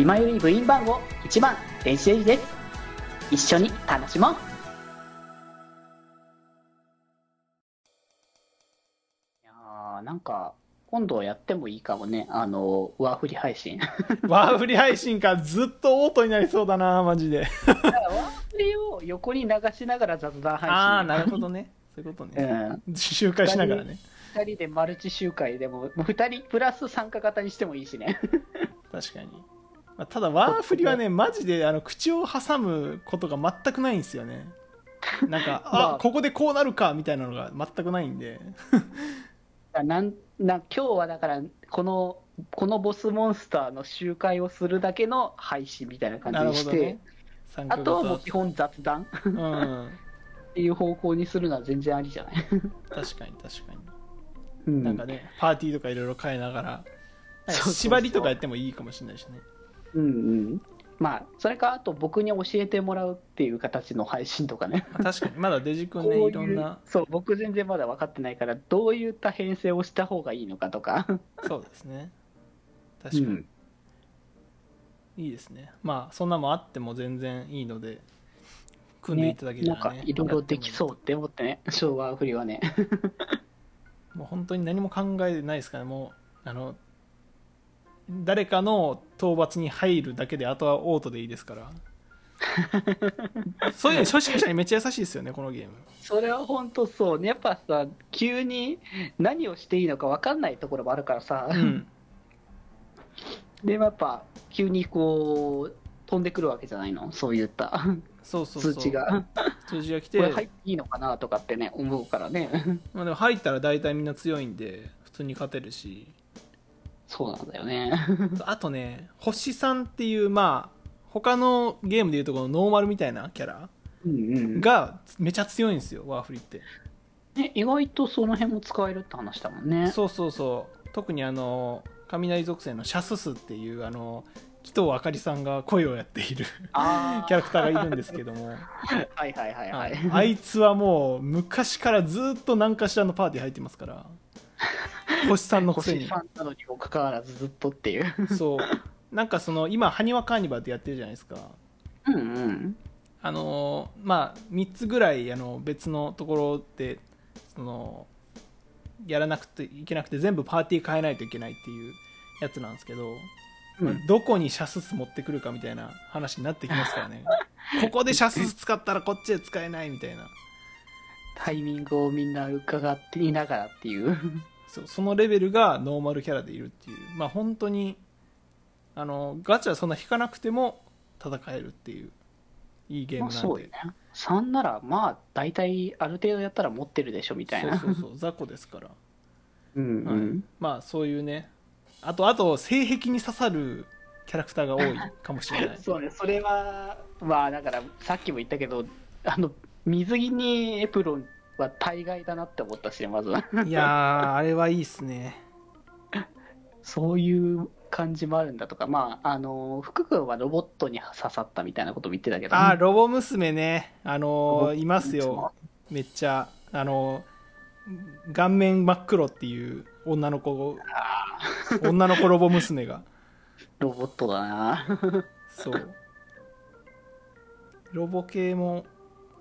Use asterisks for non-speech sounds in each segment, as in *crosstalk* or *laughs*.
今より部員番号1番電子レンジです。一緒に楽しもう。いやーなんか今度やってもいいかもね。あのワーフリ配信。*laughs* ワーフリ配信かずっとオートになりそうだなマジで。ワーフリを横に流しながら雑談配信。ああなるほどね。そういうことね、うん。周回しながらね。2人でマルチ集会でももう2人プラス参加型にしてもいいしね。確かに、まあ、ただワーフリはねマジであの口を挟むことが全くないんですよね。*laughs* なんか、まあ。あここでこうなるかみたいなのが *laughs* 全くないんで。*laughs* なんな今日はだからこのこのボスモンスターの集会をするだけの配信みたいな感じにして、ね。あとはもう型基本雑談。っうん。ていう方向にするのは全然ありじゃない、確かに確かに。うん。なんかね、パーティーとかいろいろ変えながら、なんかそうそうそう。縛りとかやってもいいかもしれないしね。うんうん。まあそれかあと僕に教えてもらうっていう形の配信とかね。まあ確かに、まだデジ君ね、こういろんな、そう僕全然まだ分かってないからどういった編成をした方がいいのかとか。そうですね。確かに、うん。いいですね。まあ、そんなもんあっても全然いいので、組んでいただけたなんからね。いろいろできそうって思ってね昭和振りはね。*laughs* もう本当に何も考えてないですから、もう、あの、誰かの討伐に入るだけで、あとはオートでいいですから。*laughs* そういうの初心者にめっちゃ優しいですよね、このゲーム。それは本当そうねやっぱさ急に何をしていいのか分かんないところもあるからさ、うん。*laughs* でもやっぱ急にこう飛んでくるわけじゃないの？そういったそうそう。通知が通知が来こて、れ入っていいのかなとかってね思うからねまあ、でも入ったら大体みんな強いんで普通に勝てるしそうなんだよね。*laughs* あとね星さんっていうまあ他のゲームでいうとこのノーマルみたいなキャラがめちゃ強いんですよワーフリって。ね意外とその辺も使えるって話だもんね。そうそうそう。特にあの雷属性のシャススっていうあの紀藤あかりさんが声をやっているあ *laughs* キャラクターがいるんですけども。はいはいはい。はい、あいつはもう昔からずっと何かしらのパーティー入ってますから *laughs* 星さんのくせに星ファンなのにもかかわらずずっとっていう。そう。なんかその今埴輪カーニバルってやってるじゃないですか。うんうん。あのまあ3つぐらいあの別のところでそのやらなくていけなくて全部パーティー変えないといけないっていうやつなんですけど、うん。どこにシャスス持ってくるかみたいな話になってきますからね。*laughs* ここでシャスス使ったらこっちで使えないみたいな。タイミングをみんな伺っていながらっていうそうそのレベルがノーマルキャラでいるっていう。まあ本当にあのガチャそんな引かなくても戦えるっていういいゲーまあムなんで、そうよね。3ならまあ大体ある程度やったら持ってるでしょみたいな。そうそうそう。雑魚ですから。うん。はい。まあそういうね。あとあと性癖に刺さるキャラクターが多いかもしれない。*laughs* そうね。それはまあだからさっきも言ったけどあの水着にエプロンは大概だなって思ったしまずは。いやー *laughs* あれはいいっすね。そういう感じもあるんだとか。まああの福君はロボットに刺さったみたいなことも言ってたけど、あーロボ娘ね。あのーいますよ。めっちゃ。あのー顔面真っ黒っていう女の子女の子ロボ娘が。ロボットだな。そう。ロボ系も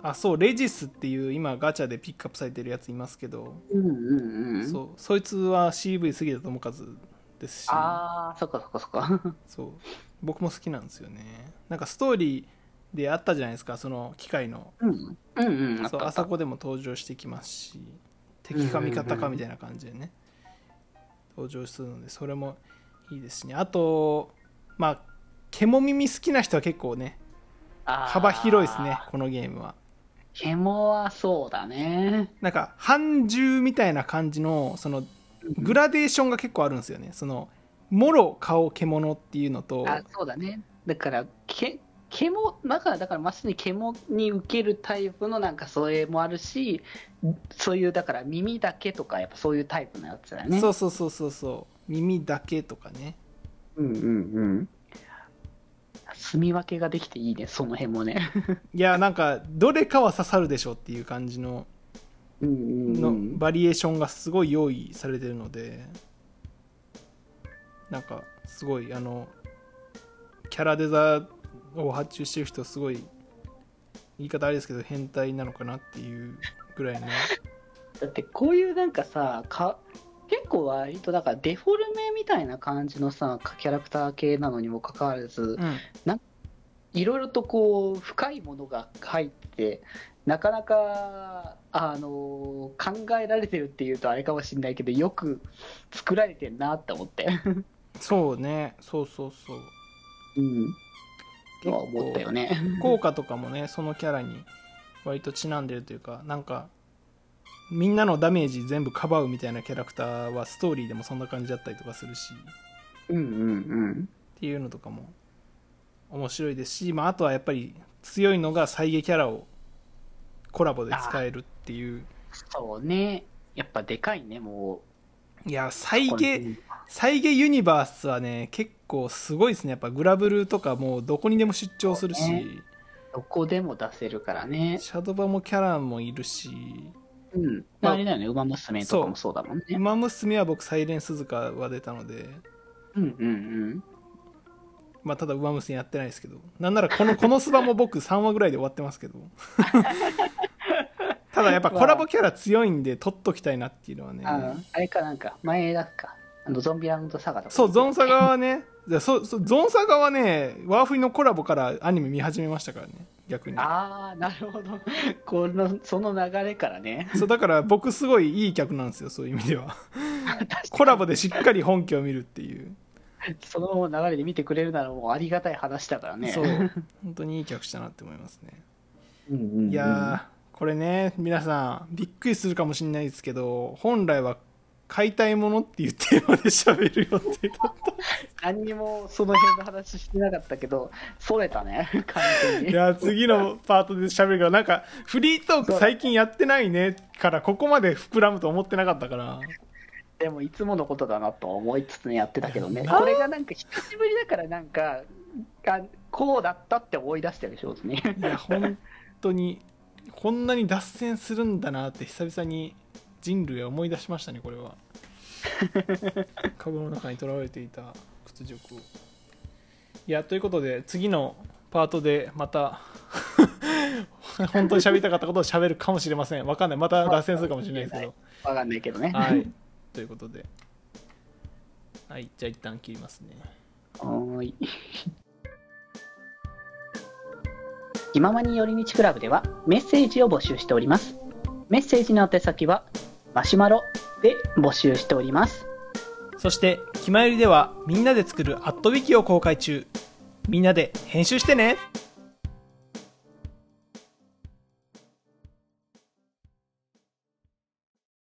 あそうレジスっていう今ガチャでピックアップされてるやついますけど、うんうんうんそうそいつは CV 杉田智和ですし。ああそっかそっかそっか。そう。僕も好きなんですよね。なんかストーリーであったじゃないですかその機械の。うんうん。うんあっそこでも登場してきますし敵か味方かみたいな感じでね登場するのでそれもいいですしね。あとまあ獣耳好きな人は結構ね幅広いですねこのゲームは獣はそうだね。なんか半獣みたいな感じのそのグラデーションが結構あるんですよね。そのもろ顔獣っていうのとあそうだね。だからけ獣だからだからまさに獣に受けるタイプのなんかそれもあるしそういうだから耳だけとかやっぱそういうタイプのやつだよね。そうそうそうそうそう。耳だけとかね。うんうんうん住み分けができていいねその辺もね。*laughs* いやなんかどれかは刺さるでしょっていう感じののんバリエーションがすごい用意されてるのでなんかすごいあのキキャラデザを発注してる人すごい言い方あれですけど変態なのかなっていうぐらいの。*laughs* だってこういうなんかさか結構割とだからデフォルメみたいな感じのさキャラクター系なのにもかかわらずうん。いろいろとこう深いものが入ってなかなかあの考えられてるっていうとあれかもしれないけどよく作られてんなって思って。そうね。そうそうそう。うん。とは思ったよね。効果とかもねそのキャラに割とちなんでるというかなんかみんなのダメージ全部かばうみたいなキャラクターはストーリーでもそんな感じだったりとかするし。うんうんうん。っていうのとかも面白いですし、まあ、あとはやっぱり強いのが再現キャラをコラボで使えるっていう。そうね。やっぱでかいねもいや再う現再現ユニバースはね結構すごいですね。やっぱグラブルとかもうどこにでも出張するし、ね。どこでも出せるからね。シャドバもキャラもいるしうん。まああれだよね馬娘とかもそうだもんね「ウマ娘」は僕サイレン鈴鹿は出たので。うんうんうん。まあただウマ娘やってないですけど。なんならこのこのスバも僕3話ぐらいで終わってますけど。*laughs* ただやっぱコラボキャラ強いんで取っときたいなっていうのはね。ああれかなんか前だっか。あのゾンビラウンドサガとか。そうゾンサガはね。そそゾンサガはねワーフリのコラボからアニメ見始めましたからね逆に。ああなるほど。*laughs* このその流れからね。そうだから僕すごいいい客なんですよそういう意味では。*laughs* コラボでしっかり本家を見るっていう。その流れで見てくれるならもうありがたい話だからね。そう。*laughs* 本当にいい客したなって思いますね。うんうんうん。いやーこれね皆さんびっくりするかもしれないですけど本来は買いたいものっていうテーマで喋る予定だった。何にもその辺の話してなかったけどそれたね完全に。いや次のパートで喋るからなんかフリートーク最近やってないねからここまで膨らむと思ってなかったから。でもいつものことだなと思いつつねやってたけどね。これがなんか久しぶりだからなんかあこうだったって思い出してるでしょうね。いや本当にこんなに脱線するんだなって久々に人類は思い出しましたねこれは。*laughs* カゴの中にとらわれていた屈辱を。いやということで次のパートでまた *laughs* 本当に喋りたかったことを喋るかもしれません。わかんない。また脱線するかもしれないですけど。*laughs* わかんないけどね。はい。ということで。はい。じゃあ一旦切りますね。はーい。気ままに寄り道クラブではメッセージを募集しております。メッセージの宛先はマシュマロで募集しております。そして「きまより」ではみんなで作るアットウィキを公開中みんなで編集してね